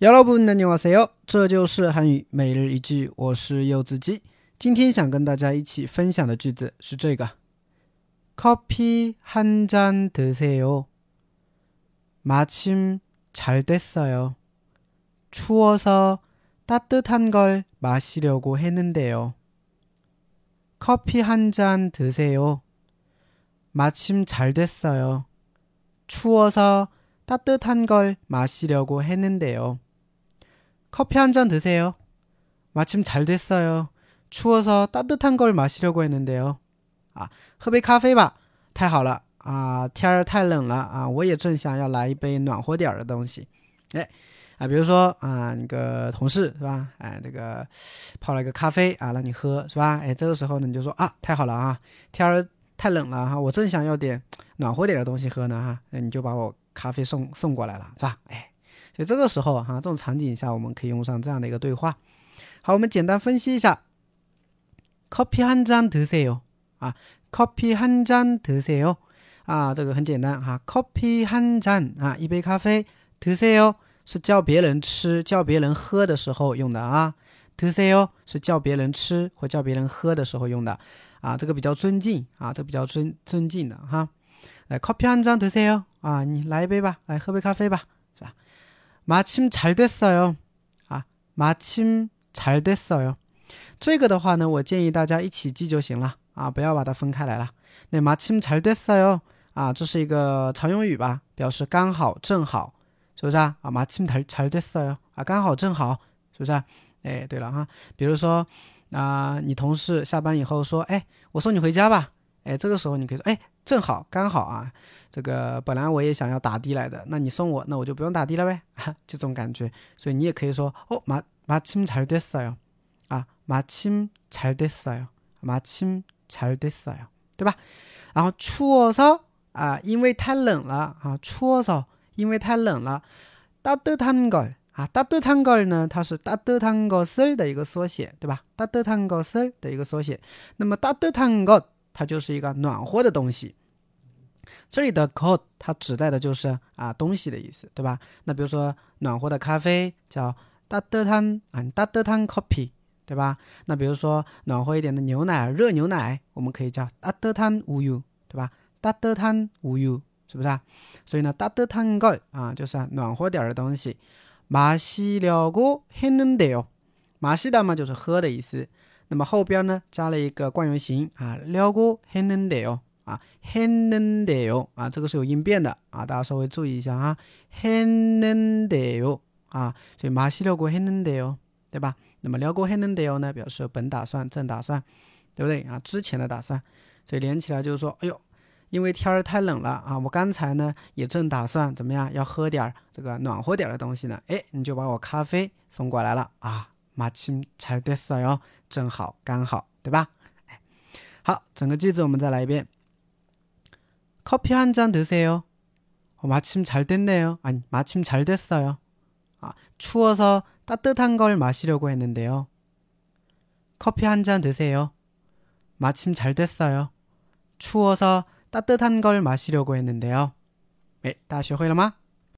여러분 안녕하세요. 这就是韩语每日一句我是柚子鸡今天想跟大家一起分享的句子是这个 커피 한 잔 드세요. 마침 잘 됐어요. 추워서 따뜻한 걸 마시려고 했는데요. 커피 한 잔 드세요. 마침 잘 됐어요. 추워서 따뜻한 걸 마시려고 했는데요. 커피 한 잔 드세요. 마침 잘 됐어요. 추워서 따뜻한 걸 마시려고 했는데요. 아, 喝杯咖啡吧，啊，太太冷了啊，我也正想要来一杯暖和点儿的东西。哎，啊，比如说啊，那个同事是吧？哎，这个时候呢，你就说啊，太好了啊，天儿太冷了哈，我正想要点暖和点儿的东西喝呢哈，你就把我咖啡送送过来了，是吧？哎， 所以这个时候哈，这种场景下我们可以用上这样的一个对话。好，我们简单分析一下。 커피 한 잔 드세요. 아, 커피 한 잔 드세요. 아, 这个很简单哈. 커피 한 잔, 아, 一杯咖啡. 드세요 是叫别人吃、叫别人喝的时候用的啊。 드세요 是叫别人吃或叫别人喝的时候用的啊。这个比较尊敬啊，这个比较尊尊敬的哈。来， 커피 한 잔 드세요. 아, 你来一杯吧，来喝杯咖啡吧，是吧？ 마침 잘 됐어요. 아, 마침 잘 됐어요. 这个的话呢，我建议大家一起记就行了啊，不要把它分开来了。那마침잘됐어 요， 啊，这是一个常用语吧，表示刚好正好，是不是啊？啊，마침잘잘됐어 요， 啊，刚好正好，是不是？哎，对了哈，比如说啊，你同事下班以后说，哎，我送你回家吧， 哎，这个时候你可以说，哎，正好刚好啊，这个本来我也想要打的来的，那你送我，那我就不用打的了呗，这种感觉，所以你也可以说，哦，마마침잘됐어 요。 啊，마침잘됐어 요， 마침잘됐어 요， 对吧？然后추워서啊，因为太冷了啊，추워 서， 因为太冷了。따뜻한 걸， 啊，따뜻한 걸呢，它是따뜻한것을的一个缩写，对吧？따뜻한것을的一个缩写。那么따뜻한 것， 它就是一个暖和的东西。这里的것它指代的就是啊东西的意思，对吧？那比如说暖和的咖啡叫따뜻한啊，따뜻한커 피。 对吧？那比如说暖和一点的牛奶，热牛奶，我们可以叫따뜻한우 유， 对吧？따뜻한우 유， 是不是啊？所以呢，따뜻한걸啊，就是暖和点的东西。마시려고했는데 요， 마시다嘛就是喝的意思。 那么后边呢加了一个惯用型啊撩哥 henan deal 啊 henan deal 啊这个是有音变的啊大家稍微注意一下啊 henan deal 啊所以马西撩要过 henan deal 对吧？那么撩哥 henan deal 呢表示本打算正打算对不对？啊之前的打算所以连起来就是说哎呦因为天儿太冷了啊我刚才呢也正打算怎么样要喝点儿这个暖和点儿的东西呢哎你就把我咖啡送过来了啊 马亲才得瑟哟，正好刚好，对吧？哎，好，整个句子我们再来一遍。커피한잔드세 요。 마침잘됐네 요。 아니마침잘됐어 요。 啊，추워서 따뜻한 걸 마시려고 했는데요. 커피 한 잔 드세요. 마침 잘 됐어요. 추워서 따뜻한 걸 마시려고 했는데요. 네, 大家学会了吗？